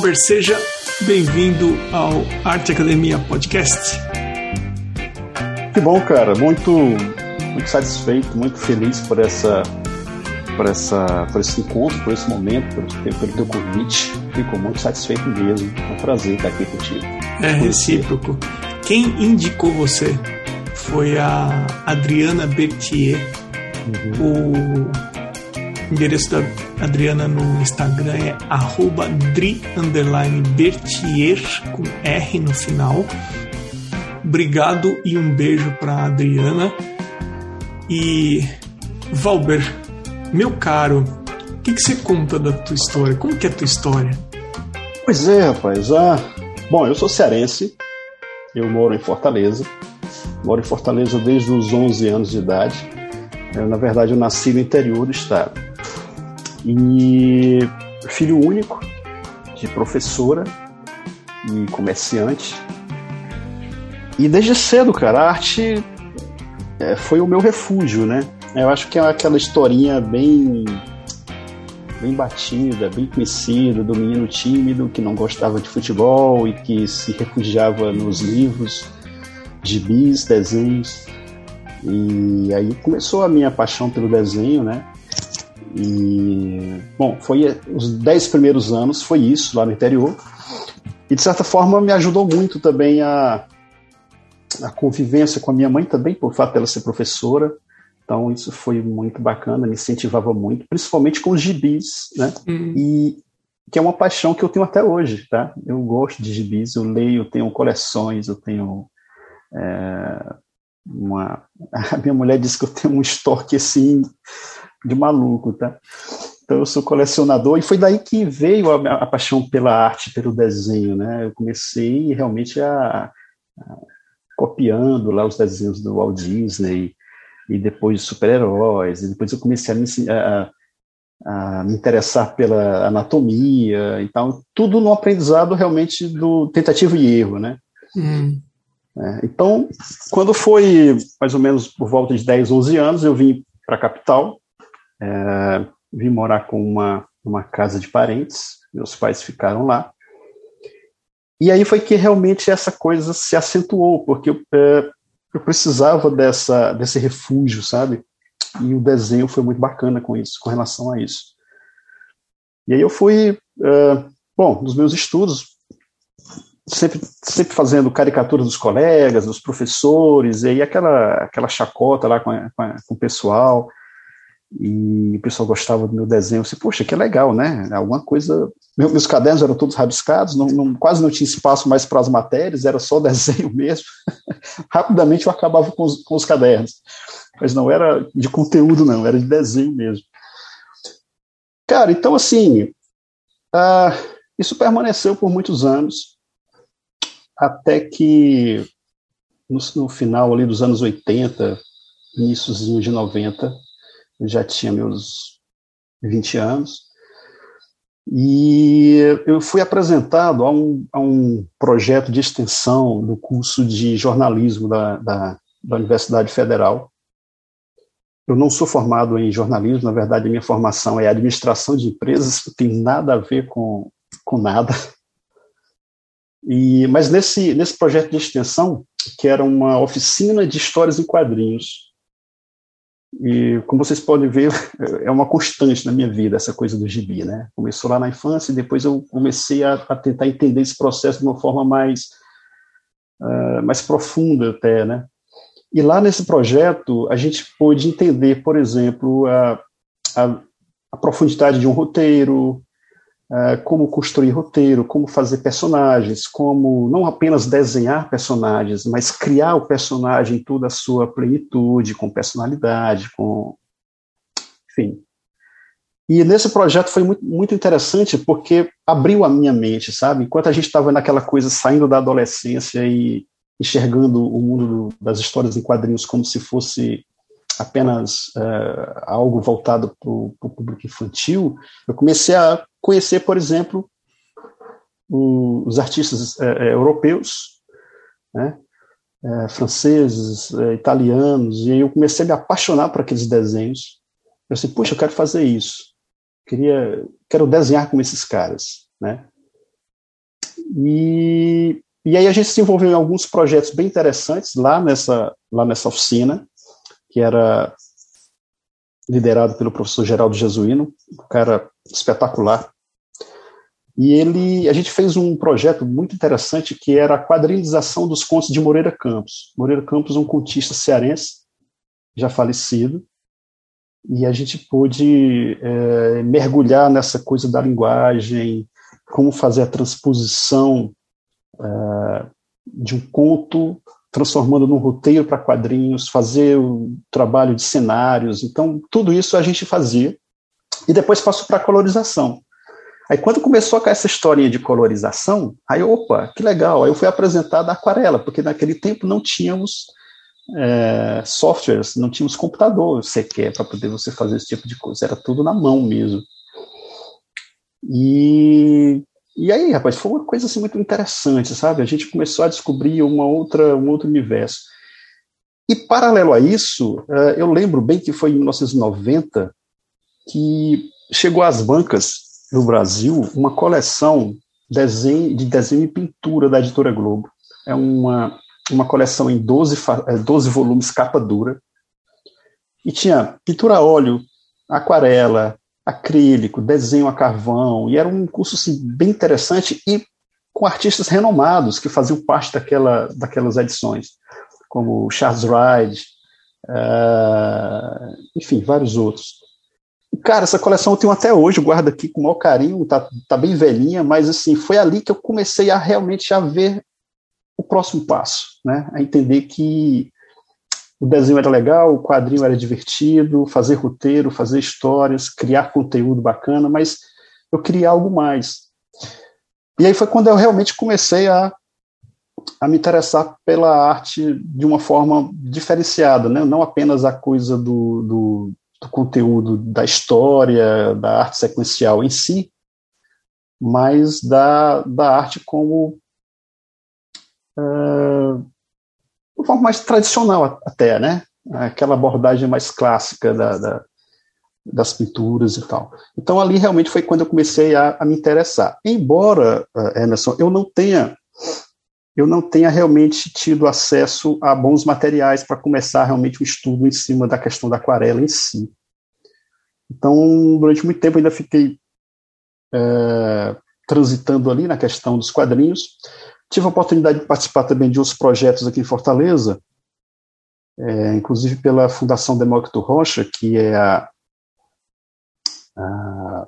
Albert, seja bem-vindo ao Arte Academia Podcast. Que bom, cara. Muito, muito satisfeito, muito feliz por essa, por essa, por esse encontro, por esse momento, por, pelo teu convite. Fico muito satisfeito mesmo. É um prazer estar aqui contigo. É recíproco. Quem indicou você foi a Adriana Berthier. Uhum. O endereço da Adriana no Instagram é arroba com R no final. Obrigado e um beijo para Adriana. E Valber, meu caro, o que, que, você conta da tua história? Como que é a tua história? Pois é, rapaz. Ah, bom, eu sou cearense, eu moro em Fortaleza. Moro em Fortaleza desde os 11 anos de idade. Eu, na verdade, eu nasci no interior do estado. E filho único de professora e comerciante. E desde cedo, cara, a arte é, foi o meu refúgio, né? Eu acho que é aquela historinha bem bem batida, bem conhecida do menino tímido que não gostava de futebol e que se refugiava nos livros, gibis, desenhos. E aí começou a minha paixão pelo desenho, né? E, bom, foi os dez primeiros anos, foi isso lá no interior. E de certa forma me ajudou muito também a, a convivência com a minha mãe também, por fato dela ser professora. Então isso foi muito bacana, me incentivava muito, principalmente com os gibis, né? Uhum. E que é uma paixão que eu tenho até hoje, tá? Eu gosto de gibis, eu leio, tenho coleções, eu tenho é, uma... A minha mulher disse que eu tenho um estoque assim de maluco, tá? Então eu sou colecionador e foi daí que veio a, a paixão pela arte, pelo desenho, né? Eu comecei realmente a, a copiando lá os desenhos do Walt Disney e depois super-heróis, e depois eu comecei a me, a, a me, interessar pela anatomia, então tudo no aprendizado realmente do tentativa e erro, né? Hum. É, então, quando foi mais ou menos por volta de 10, 11 anos, eu vim para a capital, é, vim morar com uma, uma casa de parentes, meus pais ficaram lá. E aí foi que realmente essa coisa se acentuou, porque eu, é, eu precisava dessa, desse refúgio, sabe? E o desenho foi muito bacana com isso, com relação a isso. E aí eu fui, é, bom, nos meus estudos, sempre, sempre fazendo caricatura dos colegas, dos professores, e aí aquela, aquela chacota lá com, a, com, a, com o pessoal e o pessoal gostava do meu desenho. Eu disse, poxa, que legal, né? Alguma coisa. Meu, meus cadernos eram todos rabiscados, não, não, quase não tinha espaço mais para as matérias, era só desenho mesmo. Rapidamente eu acabava com os, com os cadernos. Mas não era de conteúdo, não, era de desenho mesmo. Cara, então assim, uh, isso permaneceu por muitos anos, até que no, no final ali dos anos 80, iníciozinho de 90, eu já tinha meus 20 anos, e eu fui apresentado a um, a um projeto de extensão do curso de jornalismo da, da, da Universidade Federal. Eu não sou formado em jornalismo, na verdade, minha formação é administração de empresas, não tem nada a ver com, com nada. E, mas nesse, nesse projeto de extensão, que era uma oficina de histórias em quadrinhos, e como vocês podem ver, é uma constante na minha vida essa coisa do gibi, né? Começou lá na infância e depois eu comecei a, a tentar entender esse processo de uma forma mais uh, mais profunda até, né? E lá nesse projeto a gente pôde entender, por exemplo, a, a, a profundidade de um roteiro, como construir roteiro, como fazer personagens, como não apenas desenhar personagens, mas criar o personagem em toda a sua plenitude, com personalidade, com. Enfim. E nesse projeto foi muito, muito interessante porque abriu a minha mente, sabe? Enquanto a gente estava naquela coisa saindo da adolescência e enxergando o mundo do, das histórias em quadrinhos como se fosse apenas uh, algo voltado para o público infantil, eu comecei a conhecer, por exemplo, o, os artistas uh, europeus, né, uh, franceses, italianos, e aí eu comecei a me apaixonar por aqueles desenhos. Eu disse, puxa, eu quero fazer isso. Queria, quero desenhar como esses caras, né? E, e aí a gente se envolveu em alguns projetos bem interessantes lá nessa, lá nessa oficina, que era liderado pelo professor Geraldo Jesuíno, um cara espetacular. E ele, a gente fez um projeto muito interessante que era a quadrinização dos contos de Moreira Campos. Moreira Campos, um contista cearense, já falecido, e a gente pôde é, mergulhar nessa coisa da linguagem, como fazer a transposição é, de um conto transformando num roteiro para quadrinhos, fazer o trabalho de cenários. Então, tudo isso a gente fazia. E depois passou para a colorização. Aí, quando começou com essa historinha de colorização, aí, opa, que legal. Aí eu fui apresentado a aquarela, porque naquele tempo não tínhamos é, softwares, não tínhamos computador sequer para poder você fazer esse tipo de coisa. Era tudo na mão mesmo. E e aí, rapaz, foi uma coisa assim muito interessante, sabe? A gente começou a descobrir uma outra, um outro universo. E paralelo a isso, eh, eu lembro bem que foi em 1990 que chegou às bancas no Brasil uma coleção de desenho e pintura da Editora Globo. É uma, uma coleção em 12, 12 eh, volumes capa dura. E tinha pintura a óleo, aquarela, acrílico, desenho a carvão, e era um curso assim, bem interessante e com artistas renomados que faziam parte daquela, daquelas edições, como Charles Wright, uh, enfim, vários outros. Cara, essa coleção eu tenho até hoje, guardo aqui com o maior carinho, tá, tá bem velhinha, mas assim, foi ali que eu comecei a realmente a ver o próximo passo, né? a entender que o desenho era legal, o quadrinho era divertido, fazer roteiro, fazer histórias, criar conteúdo bacana, mas eu queria algo mais. E aí foi quando eu realmente comecei a, a me interessar pela arte de uma forma diferenciada, né? não apenas a coisa do, do, do conteúdo da história, da arte sequencial em si, mas da, da arte como uh, uma forma mais tradicional até, né? Aquela abordagem mais clássica da, da, das pinturas e tal. Então ali realmente foi quando eu comecei a, a me interessar. Embora, uh, Emerson, eu não tenha eu não tenha realmente tido acesso a bons materiais para começar realmente um estudo em cima da questão da aquarela em si. Então, durante muito tempo ainda fiquei é, transitando ali na questão dos quadrinhos, Tive a oportunidade de participar também de outros projetos aqui em Fortaleza, é, inclusive pela Fundação Demócrito Rocha, que é a, a,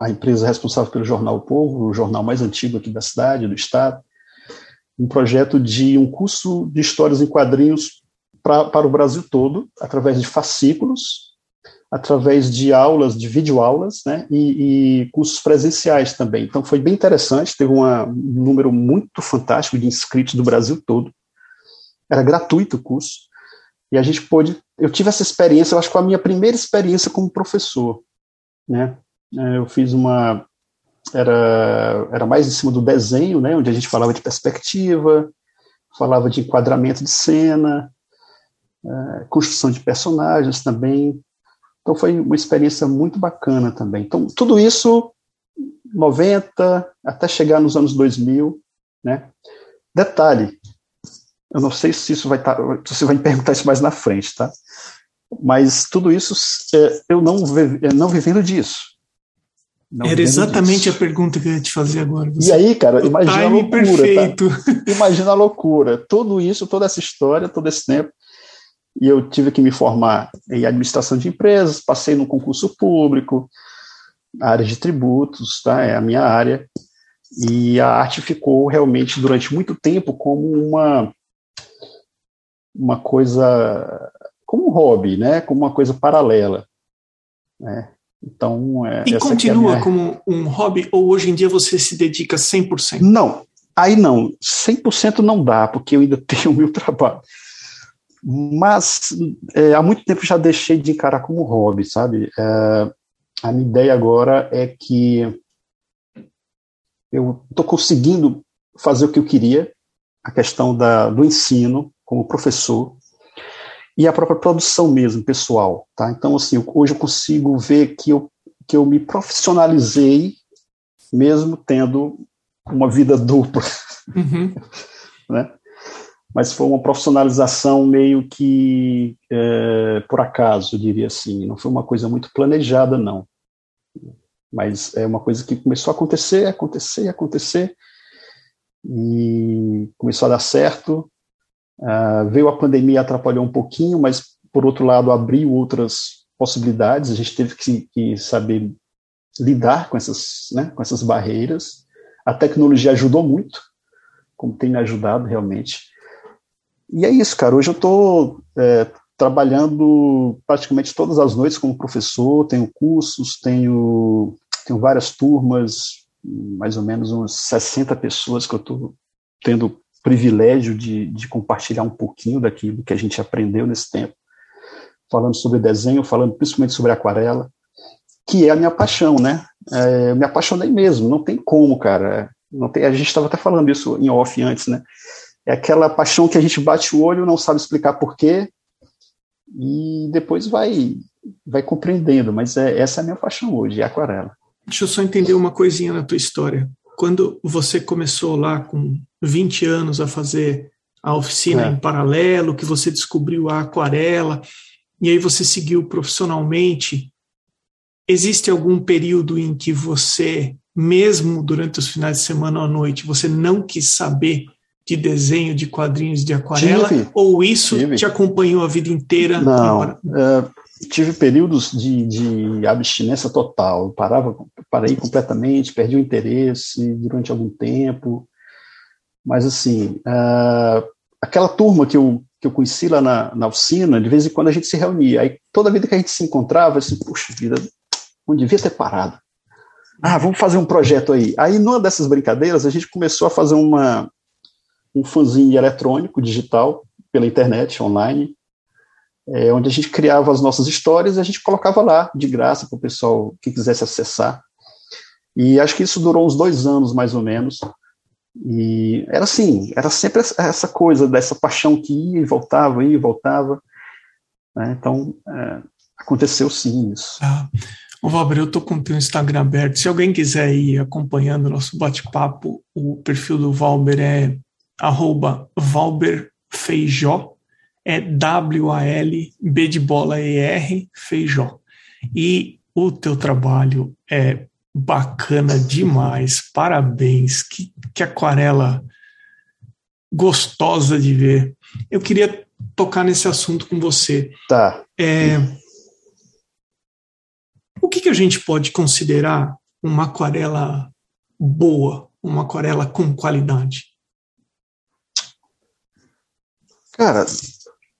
a, empresa responsável pelo jornal o Povo, o jornal mais antigo aqui da cidade, do estado, um projeto de um curso de histórias em quadrinhos pra, para o Brasil todo, através de fascículos, através de aulas, de videoaulas, né, e, e, cursos presenciais também. Então foi bem interessante, teve uma, um número muito fantástico de inscritos do Brasil todo. Era gratuito o curso. E a gente pôde, eu tive essa experiência, eu acho que foi a minha primeira experiência como professor, né? É, eu fiz uma era era mais em cima do desenho, né, onde a gente falava de perspectiva, falava de enquadramento de cena, é, construção de personagens também, então foi uma experiência muito bacana também. Então tudo isso 90 até chegar nos anos 2000, né? Detalhe, eu não sei se isso vai estar, tá, você vai me perguntar isso mais na frente, tá? Mas tudo isso é, eu não é, não vivendo disso. Não Era exatamente disso. a pergunta que eu ia te fazer agora. Você... E aí, cara, o imagina a loucura, tá? perfeito. Tá? Imagina a loucura. Tudo isso, toda essa história, todo esse tempo, e eu tive que me formar em administração de empresas, passei no concurso público, área de tributos, tá? É a minha área. E a arte ficou realmente durante muito tempo como uma uma coisa como um hobby, né? Como uma coisa paralela, né? Então, é, e continua é minha... como um hobby ou hoje em dia você se dedica 100%? Não, aí não, 100% não dá, porque eu ainda tenho o meu trabalho. Mas é, há muito tempo já deixei de encarar como hobby, sabe? É, a minha ideia agora é que eu estou conseguindo fazer o que eu queria, a questão da, do ensino como professor e a própria produção mesmo, pessoal, tá? Então, assim, hoje eu consigo ver que eu, que eu me profissionalizei mesmo tendo uma vida dupla, uhum. né? Mas foi uma profissionalização meio que é, por acaso, diria assim. Não foi uma coisa muito planejada, não. Mas é uma coisa que começou a acontecer, acontecer, acontecer, e começou a dar certo. Uh, veio a pandemia, atrapalhou um pouquinho, mas por outro lado abriu outras possibilidades. A gente teve que, que saber lidar com essas, né, com essas barreiras. A tecnologia ajudou muito, como tem ajudado realmente. E é isso, cara. Hoje eu estou é, trabalhando praticamente todas as noites como professor, tenho cursos, tenho, tenho várias turmas, mais ou menos uns 60 pessoas que eu estou tendo privilégio de, de compartilhar um pouquinho daquilo que a gente aprendeu nesse tempo, falando sobre desenho, falando principalmente sobre aquarela, que é a minha paixão, né? É, eu me apaixonei mesmo, não tem como, cara. Não tem, a gente estava até falando isso em off antes, né? É aquela paixão que a gente bate o olho, não sabe explicar porquê, e depois vai vai compreendendo, mas é, essa é a minha paixão hoje, é aquarela. Deixa eu só entender uma coisinha na tua história. Quando você começou lá com 20 anos a fazer a oficina é. em paralelo, que você descobriu a aquarela, e aí você seguiu profissionalmente, existe algum período em que você, mesmo durante os finais de semana ou à noite, você não quis saber de desenho, de quadrinhos, de aquarela? Tive, ou isso tive. te acompanhou a vida inteira? Não, uh, tive períodos de, de abstinência total. Eu parava, parei completamente, perdi o interesse durante algum tempo. Mas, assim, uh, aquela turma que eu, que eu conheci lá na, na oficina, de vez em quando a gente se reunia. Aí, toda vida que a gente se encontrava, assim, puxa vida, não devia ter parado. Ah, vamos fazer um projeto aí. Aí, numa dessas brincadeiras, a gente começou a fazer uma, um fanzine eletrônico, digital, pela internet, online, é, onde a gente criava as nossas histórias e a gente colocava lá, de graça, para o pessoal que quisesse acessar. E acho que isso durou uns dois anos, mais ou menos. E era assim, era sempre essa coisa dessa paixão que ia e voltava, ia e voltava. Né? Então, é, aconteceu sim isso. Ah. Valber, eu estou com o teu Instagram aberto. Se alguém quiser ir acompanhando o nosso bate-papo, o perfil do Valber é arroba Valber Feijó, é W-A-L-B de bola E-R, Feijó. E o teu trabalho é bacana demais, parabéns, que, que aquarela gostosa de ver. Eu queria tocar nesse assunto com você. Tá. É, o que, que a gente pode considerar uma aquarela boa, uma aquarela com qualidade? Cara,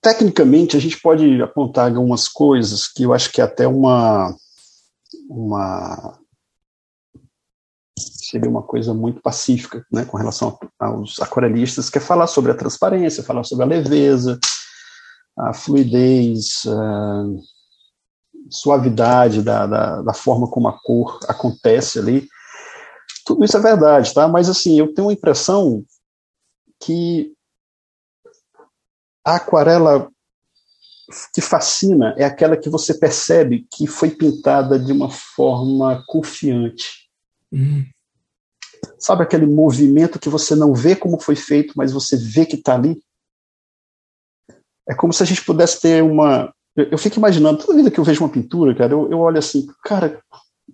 tecnicamente a gente pode apontar algumas coisas que eu acho que é até uma uma seria uma coisa muito pacífica, né, com relação aos aquarelistas, que é falar sobre a transparência, falar sobre a leveza, a fluidez, a suavidade da, da, da forma como a cor acontece ali. Tudo isso é verdade, tá? Mas assim, eu tenho a impressão que a aquarela que fascina é aquela que você percebe que foi pintada de uma forma confiante. Uhum. Sabe aquele movimento que você não vê como foi feito, mas você vê que está ali? É como se a gente pudesse ter uma. Eu, eu fico imaginando, toda vida que eu vejo uma pintura, cara, eu, eu olho assim, cara,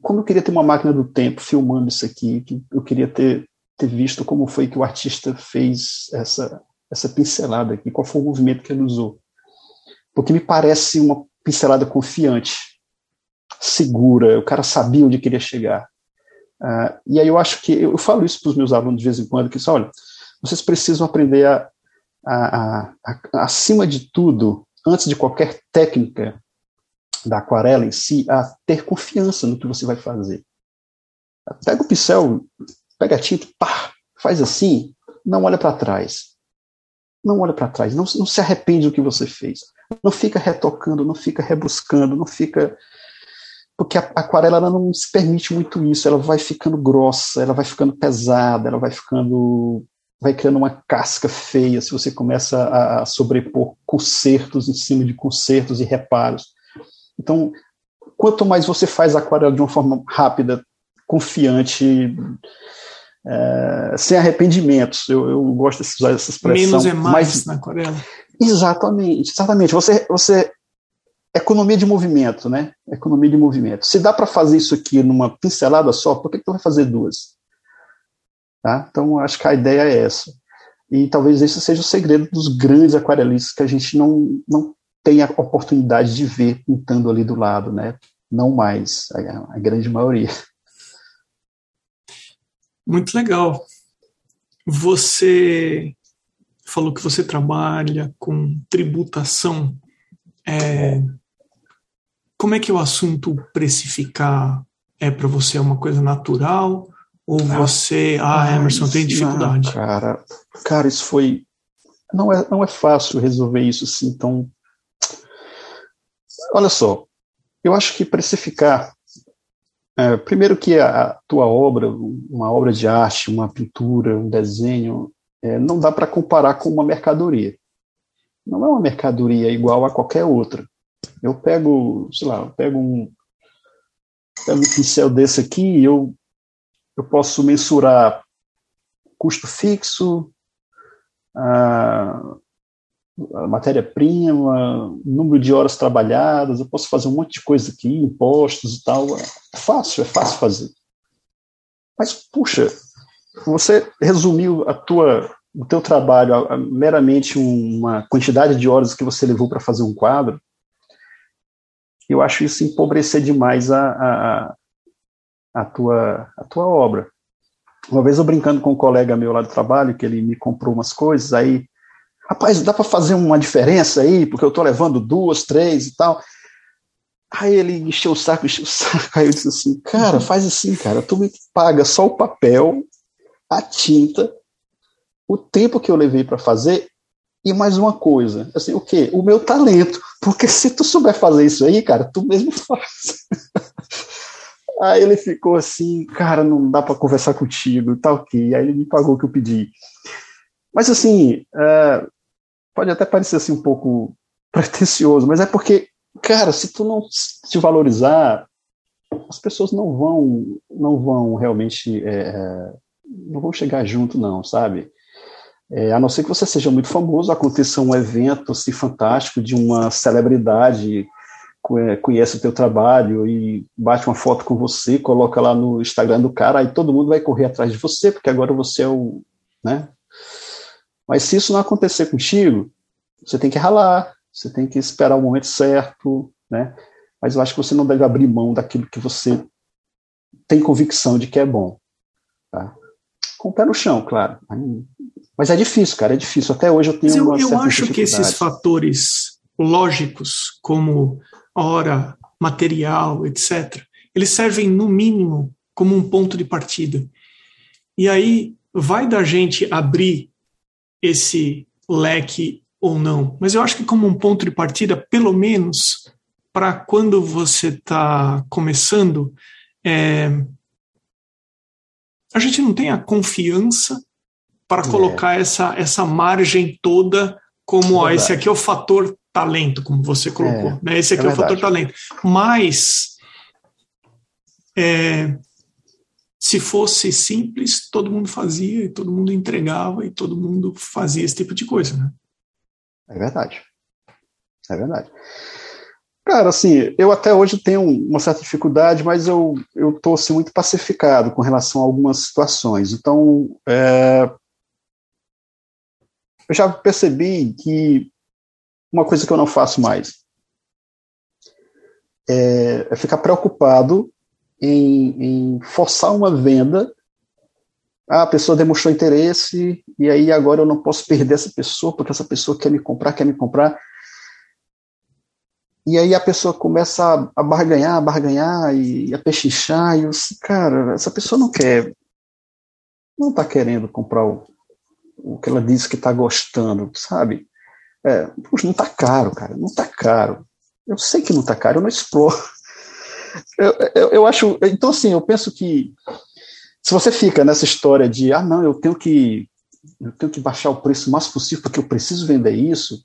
como eu queria ter uma máquina do tempo filmando isso aqui, que eu queria ter, ter visto como foi que o artista fez essa, essa pincelada aqui, qual foi o movimento que ele usou. Porque me parece uma pincelada confiante, segura, o cara sabia onde queria chegar. Uh, e aí eu acho que, eu falo isso para os meus alunos de vez em quando, que olha, vocês precisam aprender a, a, a, a, acima de tudo, antes de qualquer técnica da aquarela em si, a ter confiança no que você vai fazer. Pega o pincel, pega a tinta, pá, faz assim, não olha para trás. Não olha para trás, não, não se arrepende do que você fez. Não fica retocando, não fica rebuscando, não fica. Porque a aquarela ela não se permite muito isso, ela vai ficando grossa, ela vai ficando pesada, ela vai ficando. vai criando uma casca feia se você começa a sobrepor concertos em cima de concertos e reparos. Então, quanto mais você faz a aquarela de uma forma rápida, confiante, é, sem arrependimentos. Eu, eu gosto de usar essa expressão. Menos é mais mas, na aquarela. Exatamente, exatamente. Você, você economia de movimento, né? Economia de movimento. Se dá para fazer isso aqui numa pincelada só, por que, que tu vai fazer duas? Tá? Então, acho que a ideia é essa. E talvez esse seja o segredo dos grandes aquarelistas que a gente não, não tem a oportunidade de ver pintando ali do lado, né? Não mais, a, a grande maioria. Muito legal. Você falou que você trabalha com tributação. É, como é que o assunto precificar é para você é uma coisa natural ou você, ah, ah Emerson, tem dificuldade? Não, cara, cara, isso foi não é não é fácil resolver isso assim. Então, olha só, eu acho que precificar é, primeiro que a, tua obra, uma obra de arte, uma pintura, um desenho, é, não dá para comparar com uma mercadoria. Não é uma mercadoria igual a qualquer outra. Eu pego, sei lá, eu pego um, pego um pincel desse aqui, eu, eu posso mensurar custo fixo, ah, matéria-prima, número de horas trabalhadas, eu posso fazer um monte de coisa aqui, impostos e tal. É fácil, é fácil fazer. Mas, puxa, você resumiu a tua, o teu trabalho a, a meramente uma quantidade de horas que você levou para fazer um quadro, eu acho isso empobrecer demais a, a, a, tua, a tua obra. Uma vez eu brincando com um colega meu lá do trabalho, que ele me comprou umas coisas, aí rapaz, dá para fazer uma diferença aí, porque eu estou levando duas, três e tal. Aí ele encheu o saco, encheu o saco, aí eu disse assim, cara, faz assim, cara, tu me paga só o papel, a tinta, o tempo que eu levei para fazer e mais uma coisa, assim, o quê? O meu talento, porque se tu souber fazer isso aí, cara, tu mesmo faz. aí ele ficou assim, cara, não dá para conversar contigo, tá ok. Aí ele me pagou o que eu pedi. Mas assim, uh, pode até parecer assim um pouco pretencioso, mas é porque, cara, se tu não te valorizar, as pessoas não vão, não vão realmente, é, é, não vão chegar junto, não, sabe? É, a não ser que você seja muito famoso, aconteça um evento assim, fantástico de uma celebridade é, conhece o teu trabalho e bate uma foto com você, coloca lá no Instagram do cara, aí todo mundo vai correr atrás de você, porque agora você é o, né, mas se isso não acontecer contigo, você tem que ralar, você tem que esperar o momento certo, né? Mas eu acho que você não deve abrir mão daquilo que você tem convicção de que é bom, tá? Com o pé no chão, claro. Mas é difícil, cara, é difícil. Até hoje eu tenho eu, uma eu acho que esses fatores lógicos, como hora, material, etc., eles servem, no mínimo, como um ponto de partida. E aí vai da gente abrir esse leque ou não. Mas eu acho que como um ponto de partida, pelo menos para quando você está começando, é, a gente não tem a confiança para é. colocar essa, essa margem toda como ó, esse aqui é o fator talento, como você colocou. É, né? Esse aqui é, é o fator talento. Mas é, se fosse simples, todo mundo fazia e todo mundo entregava e todo mundo fazia esse tipo de coisa, né? É verdade. É verdade. Cara, assim, eu até hoje tenho uma certa dificuldade, mas eu eu tô assim, muito pacificado com relação a algumas situações. Então, é, eu já percebi que uma coisa que eu não faço mais é, é ficar preocupado em, em forçar uma venda. Ah, a pessoa demonstrou interesse e aí agora eu não posso perder essa pessoa porque essa pessoa quer me comprar, quer me comprar. E aí a pessoa começa a barganhar, a barganhar e a pechinchar, e eu assim, cara, essa pessoa não quer, não está querendo comprar o, o que ela disse que está gostando, sabe? É, não está caro, cara, não está caro. Eu sei que não está caro, eu não exploro eu, eu, eu, acho. Então, assim, eu penso que se você fica nessa história de, ah, não, eu tenho que. Eu tenho que baixar o preço o mais possível porque eu preciso vender isso,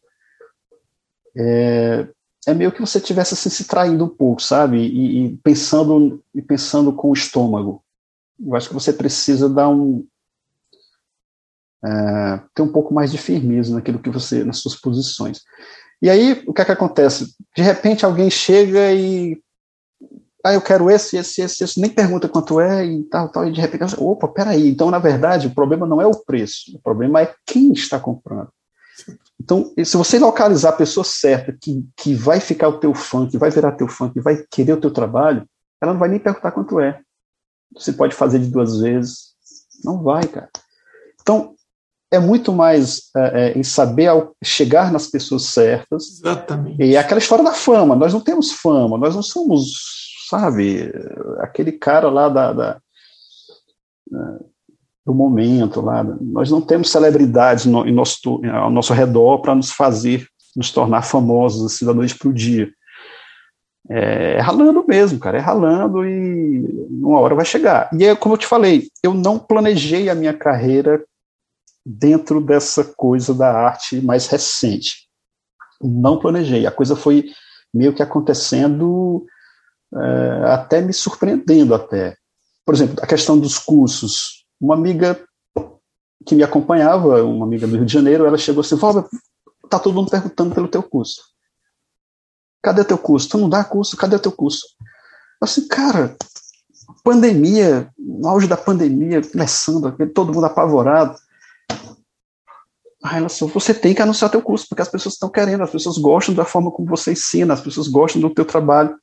é, é meio que você estivesse assim, se traindo um pouco, sabe? E, e, pensando e pensando com o estômago. eu acho que você precisa dar um é, ter um pouco mais de firmeza naquilo que você nas suas posições. E aí o que é que acontece? De repente alguém chega e ah, eu quero esse, esse, esse, esse, nem pergunta quanto é e tal, tal, e de repente, opa, peraí, então na verdade o problema não é o preço, o problema é quem está comprando. Então, se você localizar a pessoa certa que, que vai ficar o teu fã, que vai virar teu fã, que vai querer o teu trabalho, ela não vai nem perguntar quanto é. Você pode fazer de duas vezes. Não vai, cara. Então, é muito mais é, é, em saber chegar nas pessoas certas. Exatamente. E é aquela história da fama. Nós não temos fama, nós não somos, sabe, aquele cara lá da, da do momento lá. Nós não temos celebridades no, em nosso, ao nosso redor para nos fazer nos tornar famosos assim da noite para o dia. É, é, ralando mesmo, cara, é ralando e uma hora vai chegar. E é como eu te falei, eu não planejei a minha carreira dentro dessa coisa da arte mais recente. Não planejei. A coisa foi meio que acontecendo, é, até me surpreendendo até. Por exemplo, a questão dos cursos uma amiga que me acompanhava, uma amiga do Rio de Janeiro, ela chegou assim, Valber, tá todo mundo perguntando pelo teu curso. Cadê teu curso? Tu não dá curso, cadê teu curso? Eu assim, cara, pandemia, no auge da pandemia, começando, todo mundo apavorado. Aí ela você tem que anunciar teu curso, porque as pessoas estão querendo, as pessoas gostam da forma como você ensina, as pessoas gostam do teu trabalho.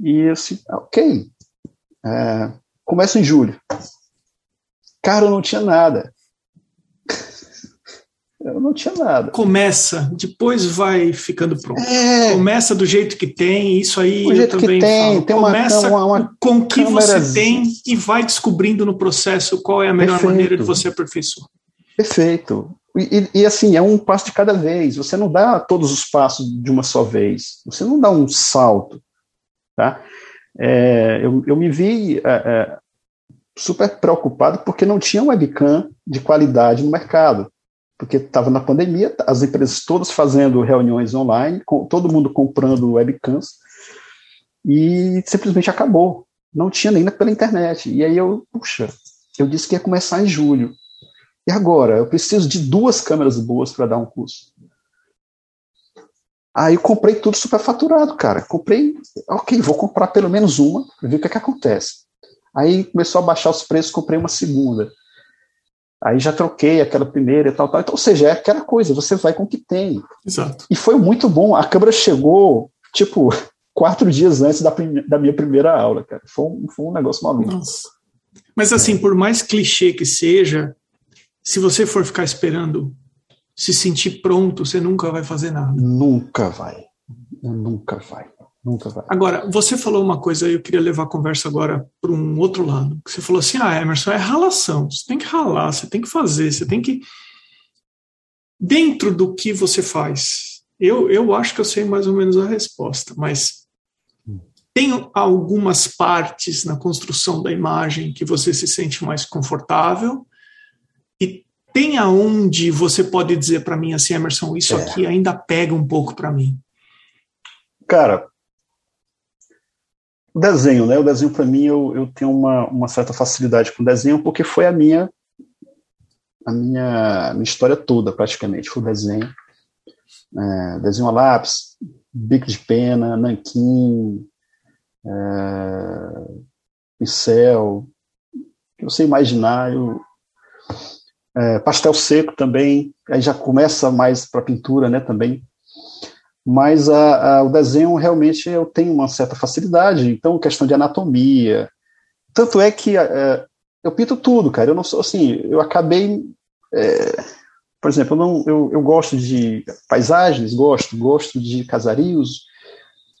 E assim, ok. É, começa em julho. Cara, eu não tinha nada. Eu não tinha nada. Começa, depois vai ficando pronto. É, Começa do jeito que tem, isso aí do jeito que tem, falo. tem Começa uma, uma, com o que você tem e vai descobrindo no processo qual é a melhor Perfeito. maneira de você aperfeiçoar. Perfeito. E, e, e, assim, é um passo de cada vez. Você não dá todos os passos de uma só vez. Você não dá um salto. Tá? É, eu, eu me vi é, é super preocupado porque não tinha webcam de qualidade no mercado. Porque estava na pandemia, as empresas todas fazendo reuniões online, com, todo mundo comprando webcams, e simplesmente acabou. Não tinha nem pela internet. E aí eu, puxa, eu disse que ia começar em julho. E agora? Eu preciso de duas câmeras boas para dar um curso. Aí eu comprei tudo superfaturado, cara. Comprei, ok, vou comprar pelo menos uma, ver o que, é que acontece. Aí começou a baixar os preços, comprei uma segunda. Aí já troquei aquela primeira e tal, tal. Então, ou seja, é aquela coisa, você vai com o que tem. Exato. E foi muito bom. A câmera chegou, tipo, quatro dias antes da, da minha primeira aula, cara. Foi um, foi um negócio maluco. Nossa. Mas assim, por mais clichê que seja, se você for ficar esperando se sentir pronto, você nunca vai fazer nada. Nunca vai. Nunca vai. Nunca vai. Agora, você falou uma coisa, eu queria levar a conversa agora para um outro lado. Você falou assim: ah, Emerson, é ralação. Você tem que ralar, você tem que fazer, você tem que. Dentro do que você faz, eu, eu acho que eu sei mais ou menos a resposta, mas tem algumas partes na construção da imagem que você se sente mais confortável tem aonde você pode dizer para mim assim, Emerson, isso é. aqui ainda pega um pouco para mim. Cara, o desenho, né? O desenho, para mim, eu, eu tenho uma, uma certa facilidade com o desenho, porque foi a minha a minha, minha história toda, praticamente, foi o desenho. É, desenho a lápis, bico de pena, nanquim, é, pincel, que você imaginar, eu, é, pastel seco também, aí já começa mais para pintura, né, também mas a, a, o desenho realmente eu tenho uma certa facilidade, então questão de anatomia. Tanto é que é, eu pinto tudo, cara. Eu não sou assim, eu acabei. É, por exemplo, eu, não, eu, eu, gosto de paisagens, gosto, gosto de casarios,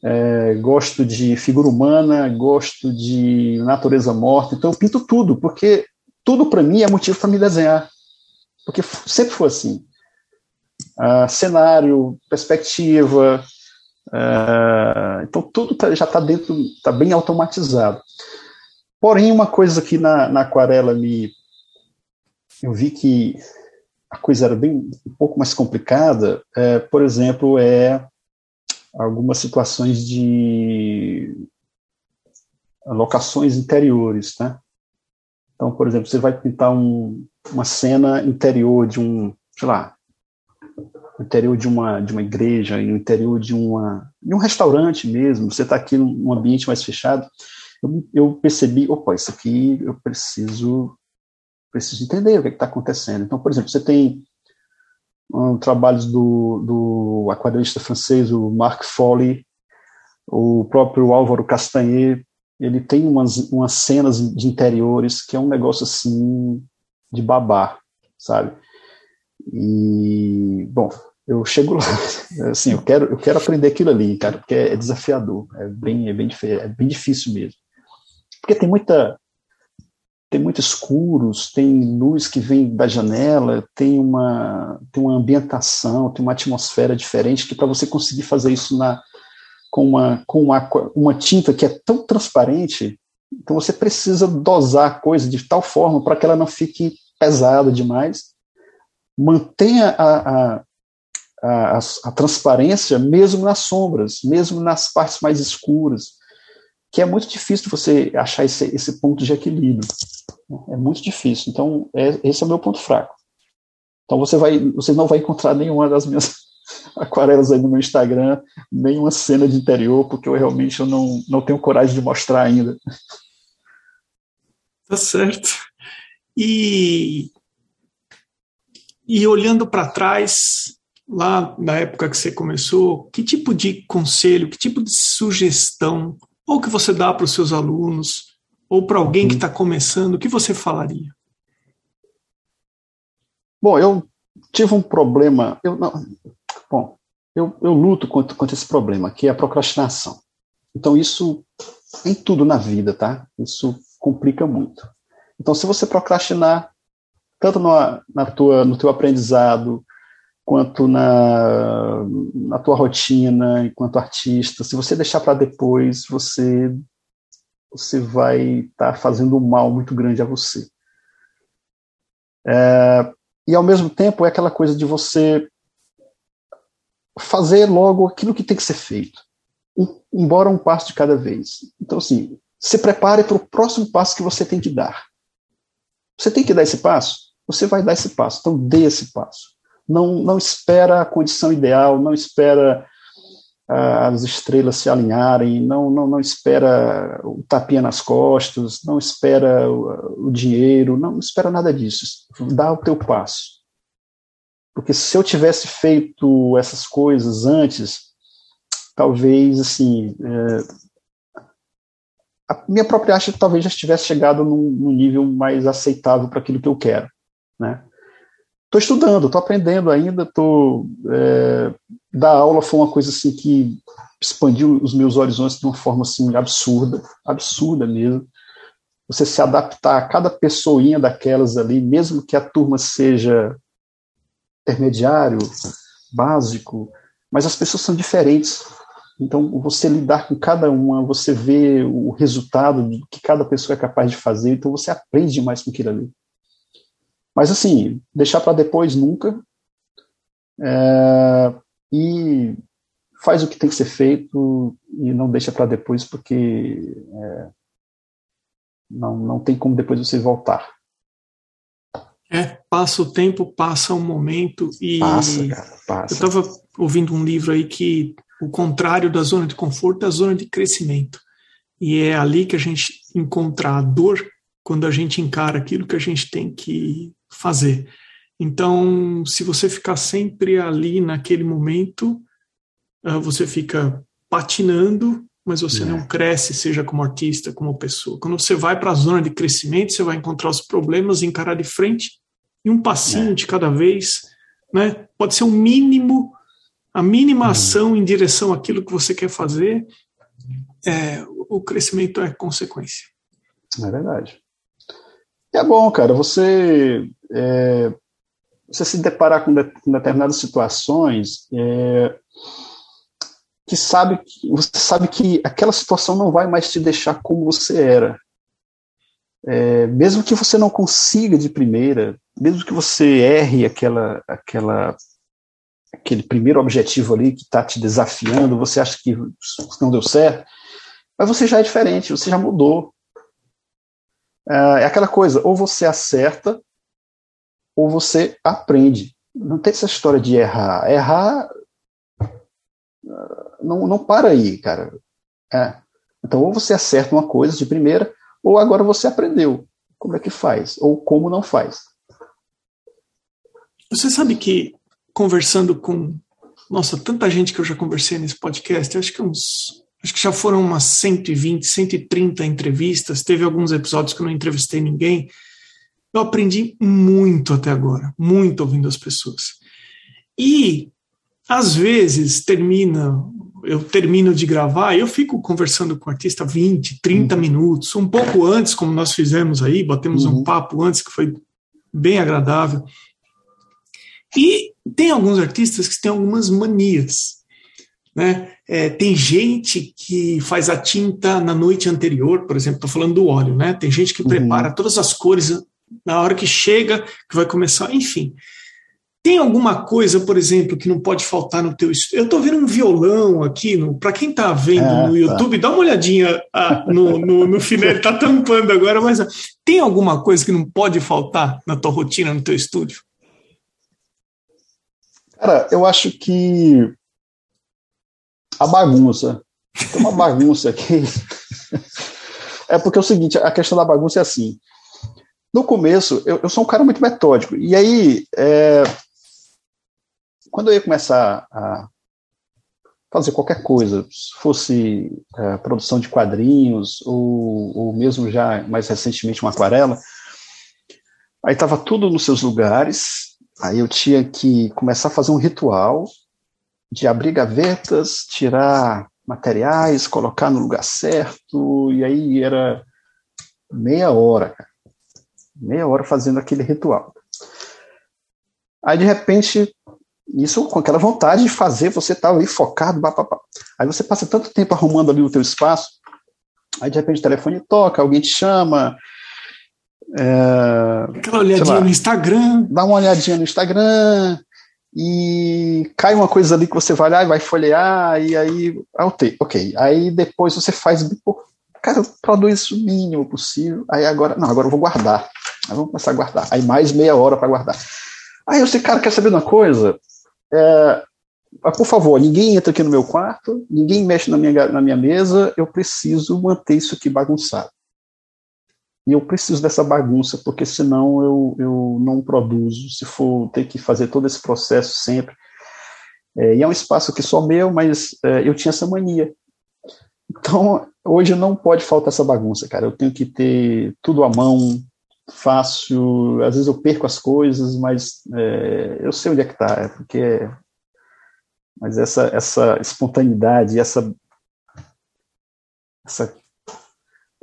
é, gosto de figura humana, gosto de natureza morta, então eu pinto tudo, porque tudo para mim é motivo para me desenhar. Porque sempre foi assim uh, cenário, perspectiva. Uh, então tudo tá, já está dentro, está bem automatizado. Porém, uma coisa que na, na aquarela me eu vi que a coisa era bem um pouco mais complicada, é, por exemplo, é algumas situações de locações interiores, né? Então, por exemplo, você vai pintar um, uma cena interior de um, sei lá, interior de uma, de uma igreja, no interior de, uma, de um restaurante mesmo, você está aqui num ambiente mais fechado, eu, eu, percebi, opa, isso aqui eu preciso preciso entender o que é está acontecendo. Então, por exemplo, você tem um, trabalhos do, do aquarelista francês, o Marc Folly, o próprio Álvaro Castanher, ele tem umas, umas cenas de interiores que é um negócio assim de babar, sabe? E, bom, eu chego lá, assim, eu quero, eu quero aprender aquilo ali, cara, porque é desafiador, é bem, é bem, é bem difícil mesmo. Porque tem muita, tem muitos escuros, tem luz que vem da janela, tem uma, tem uma ambientação, tem uma atmosfera diferente que para você conseguir fazer isso na, com, uma, com uma, uma tinta que é tão transparente, então você precisa dosar a coisa de tal forma para que ela não fique pesada demais, mantenha a, a, a, a, transparência mesmo nas sombras, mesmo nas partes mais escuras, que é muito difícil você achar esse, esse ponto de equilíbrio. É muito difícil. Então, é, esse é o meu ponto fraco. Então, você, vai, você não vai encontrar nenhuma das minhas aquarelas aí no meu Instagram, nenhuma cena de interior, porque eu realmente eu não, não tenho coragem de mostrar ainda. Tá certo. E, e olhando para trás, lá na época que você começou, que tipo de conselho, que tipo de sugestão, ou que você dá para os seus alunos, ou para alguém que está uhum. começando, o que você falaria? Bom, eu tive um problema. Eu não, bom, eu, eu luto contra, contra esse problema, que é a procrastinação. Então, isso em tudo na vida, tá? Isso complica muito. Então, se você procrastinar, tanto no, na tua, no teu aprendizado, quanto na, na tua rotina enquanto artista, se você deixar para depois, você você vai estar tá fazendo um mal muito grande a você. É, e ao mesmo tempo é aquela coisa de você fazer logo aquilo que tem que ser feito, embora um passo de cada vez. Então, assim, se prepare para o próximo passo que você tem que dar. Você tem que dar esse passo? Você vai dar esse passo, então dê esse passo. Não, não espera a condição ideal, não espera as estrelas se alinharem, não, não, não espera o tapinha nas costas, não espera o, o dinheiro, não, não espera nada disso. Dá o teu passo. Porque se eu tivesse feito essas coisas antes, talvez assim é, a minha própria arte talvez já tivesse chegado num, num nível mais aceitável para aquilo que eu quero, né? Estou estudando, estou aprendendo ainda, tô é, dar aula foi uma coisa assim que expandiu os meus horizontes de uma forma assim absurda, absurda mesmo. Você se adaptar a cada pessoinha daquelas ali, mesmo que a turma seja intermediário, básico, mas as pessoas são diferentes. Então, você lidar com cada uma, você vê o resultado que cada pessoa é capaz de fazer, então você aprende demais com aquilo ali. Mas, assim, deixar para depois nunca. É, e faz o que tem que ser feito e não deixa para depois, porque é, não, não tem como depois você voltar. É, passa o tempo, passa o momento e. Passa, cara, passa. Eu estava ouvindo um livro aí que o contrário da zona de conforto é a zona de crescimento. E é ali que a gente encontra a dor quando a gente encara aquilo que a gente tem que fazer. Então, se você ficar sempre ali naquele momento, uh, você fica patinando, mas você é. não cresce, seja como artista, como pessoa. Quando você vai para a zona de crescimento, você vai encontrar os problemas, encarar de frente e um passinho é. de cada vez, né? Pode ser um mínimo, a mínima hum. ação em direção àquilo que você quer fazer. É, o crescimento é consequência. É verdade. É bom, cara, você, é, você se deparar com, de, com determinadas situações é, que sabe que você sabe que aquela situação não vai mais te deixar como você era. É, mesmo que você não consiga de primeira, mesmo que você erre aquela, aquela, aquele primeiro objetivo ali que está te desafiando, você acha que não deu certo, mas você já é diferente, você já mudou. É, é aquela coisa, ou você acerta, ou você aprende. Não tem essa história de errar. Errar não, não para aí, cara. É. Então, ou você acerta uma coisa de primeira, ou agora você aprendeu como é que faz, ou como não faz. Você sabe que, conversando com, nossa, tanta gente que eu já conversei nesse podcast, acho que uns, acho que já foram umas 120, 130 entrevistas, teve alguns episódios que eu não entrevistei ninguém, eu aprendi muito até agora, muito ouvindo as pessoas. E às vezes termina, eu termino de gravar e eu fico conversando com o artista 20, 30 uhum. minutos, um pouco antes, como nós fizemos aí, batemos uhum. um papo antes que foi bem agradável. E tem alguns artistas que têm algumas manias. Né? É, tem gente que faz a tinta na noite anterior, por exemplo, estou falando do óleo, né? Tem gente que uhum. prepara todas as cores na hora que chega, que vai começar, enfim. Tem alguma coisa, por exemplo, que não pode faltar no teu estúdio? Eu estou vendo um violão aqui, para quem está vendo é, no tá. YouTube, tá. dá uma olhadinha ah, no, no, no final, ele está tampando agora, mas ah, tem alguma coisa que não pode faltar na tua rotina, no teu estúdio? Cara, eu acho que a bagunça. Tem uma bagunça aqui. é porque é o seguinte, a questão da bagunça é assim. No começo, eu, eu sou um cara muito metódico. E aí, é, quando eu ia começar a fazer qualquer coisa, se fosse é, produção de quadrinhos ou, ou mesmo já mais recentemente uma aquarela, aí estava tudo nos seus lugares, aí eu tinha que começar a fazer um ritual de abrir gavetas, tirar materiais, colocar no lugar certo, e aí era meia hora, cara. meia hora fazendo aquele ritual. Aí de repente isso com aquela vontade de fazer, você tá ali focado. Aí você passa tanto tempo arrumando ali o teu espaço, aí de repente o telefone toca, alguém te chama. É, Aquela olhadinha lá, no Instagram. Dá uma olhadinha no Instagram e cai uma coisa ali que você vai olhar e vai folhear, e aí, ah, ok, ok. Aí depois você faz, pô, cara, produz o mínimo possível. Aí agora, não, agora eu vou guardar. Aí vamos começar a guardar. Aí mais meia hora para guardar. Aí eu sei, cara, quer saber uma coisa? É, por favor, ninguém entra aqui no meu quarto, ninguém mexe na minha, na minha mesa, eu preciso manter isso aqui bagunçado. E eu preciso dessa bagunça, porque senão eu, eu não produzo, se for ter que fazer todo esse processo sempre. É, e é um espaço que só meu, mas é, eu tinha essa mania. Então, hoje não pode faltar essa bagunça, cara. Eu tenho que ter tudo à mão, fácil, às vezes eu perco as coisas, mas é, eu sei onde é que está, é porque mas essa essa espontaneidade, essa, essa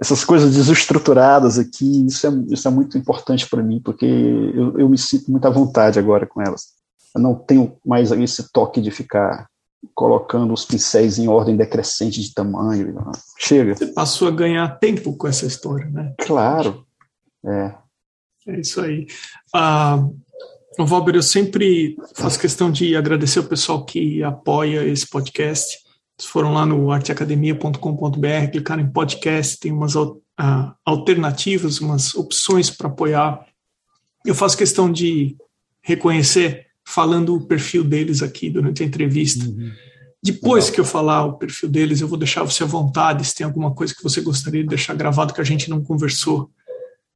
essas coisas desestruturadas aqui, isso é, isso é muito importante para mim, porque eu, eu me sinto muito à vontade agora com elas. Eu não tenho mais esse toque de ficar colocando os pincéis em ordem decrescente de tamanho. Chega. Você passou a ganhar tempo com essa história, né? Claro, é. É isso aí. Ah, Valber, eu sempre faço questão de agradecer o pessoal que apoia esse podcast. Eles foram lá no arteacademia.com.br, clicaram em podcast, tem umas ah, alternativas, umas opções para apoiar. Eu faço questão de reconhecer, falando o perfil deles aqui durante a entrevista. Uhum. Depois Legal. que eu falar o perfil deles, eu vou deixar você à vontade, se tem alguma coisa que você gostaria de deixar gravado que a gente não conversou.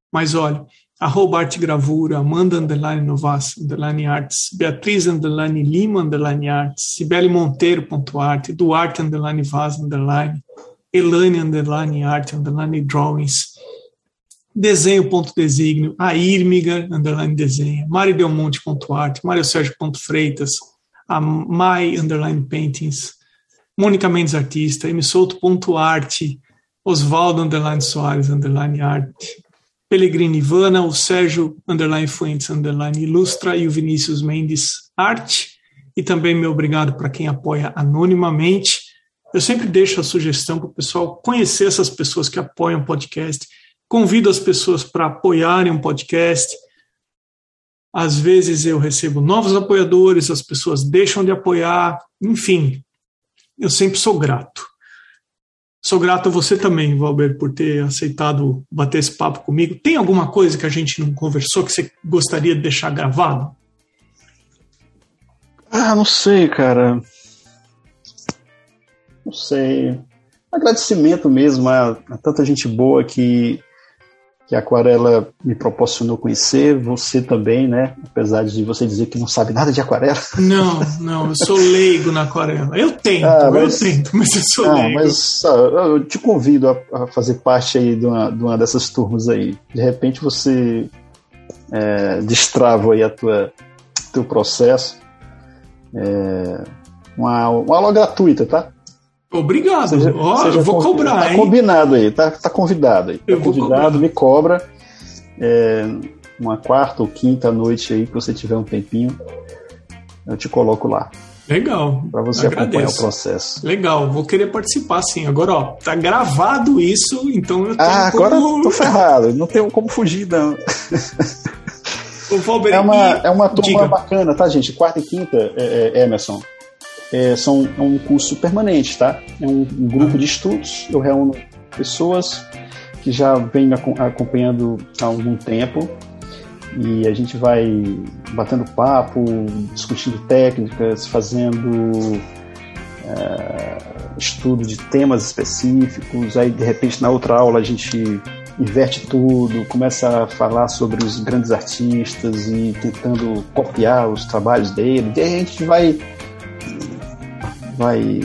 Mas olha, arroba arte gravura, Amanda underline Novas, underline arts, Beatriz underline Lima underline arts, Sibeli Monteiro ponto arte, Duarte underline Vaz underline, Elane underline arte underline drawings, desenho ponto a Irmiga underline desenha, Mari Delmonte ponto arte, Mário Sérgio ponto Freitas, a Mai underline paintings, Mônica Mendes artista, Souto ponto arte, Oswaldo underline Soares underline arte, Pellegrini Ivana, o Sérgio Underline Fuentes Underline Ilustra e o Vinícius Mendes Arte. E também meu obrigado para quem apoia anonimamente. Eu sempre deixo a sugestão para o pessoal conhecer essas pessoas que apoiam o podcast. Convido as pessoas para apoiarem o um podcast. Às vezes eu recebo novos apoiadores, as pessoas deixam de apoiar, enfim, eu sempre sou grato. Sou grato a você também, Valber, por ter aceitado bater esse papo comigo. Tem alguma coisa que a gente não conversou que você gostaria de deixar gravado? Ah, não sei, cara. Não sei. Agradecimento mesmo a, a tanta gente boa que que a aquarela me proporcionou conhecer, você também, né? Apesar de você dizer que não sabe nada de aquarela. Não, não, eu sou leigo na aquarela. Eu tento, ah, mas, eu tento, mas eu sou ah, leigo. Mas eu te convido a, a, fazer parte aí de uma, de uma dessas turmas aí. De repente você é, destrava aí a tua teu processo. É, uma, uma aula gratuita, tá? Obrigado. Seja, oh, seja eu vou cobrar, tá hein? combinado aí, tá, tá convidado aí. Tá convidado, me cobra. É, uma quarta ou quinta noite aí que você tiver um tempinho, eu te coloco lá. Legal. Para você Agradeço. acompanhar o processo. Legal, vou querer participar sim. Agora, ó, tá gravado isso, então eu tenho Ah, agora como... tô ferrado, não tenho como fugir, não. O é uma, é uma turma diga. bacana, tá, gente? Quarta e quinta, é, é, Emerson é, são, é um curso permanente, tá? É um, um grupo de estudos, eu reúno pessoas que já me acompanhando há algum tempo e a gente vai batendo papo, discutindo técnicas, fazendo é, estudo de temas específicos. Aí, de repente, na outra aula, a gente inverte tudo, começa a falar sobre os grandes artistas e tentando copiar os trabalhos dele. E aí a gente vai vai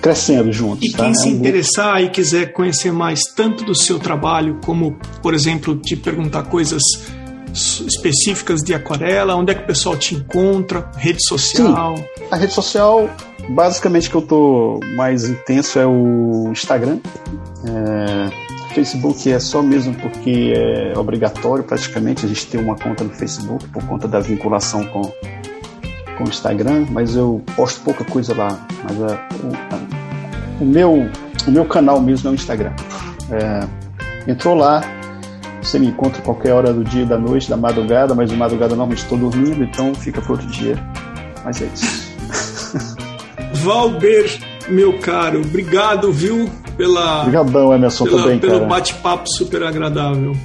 crescendo juntos. E quem tá? se é interessar e quiser conhecer mais tanto do seu trabalho, como, por exemplo, te perguntar coisas específicas de aquarela, onde é que o pessoal te encontra, rede social? Sim, a rede social, basicamente que eu tô mais intenso é o Instagram. É, Facebook é só mesmo porque é obrigatório praticamente a gente ter uma conta no Facebook por conta da vinculação com com o Instagram, mas eu posto pouca coisa lá. Mas a, é, o, a, o, meu, o meu canal mesmo é o Instagram. É, entrou lá, você me encontra qualquer hora do dia, da noite, da madrugada, mas de madrugada normalmente estou dormindo, então fica para outro dia. Mas é isso. Valber, meu caro, obrigado, viu, pela. Obrigadão, Emerson, pela, também, Pelo bate-papo super agradável.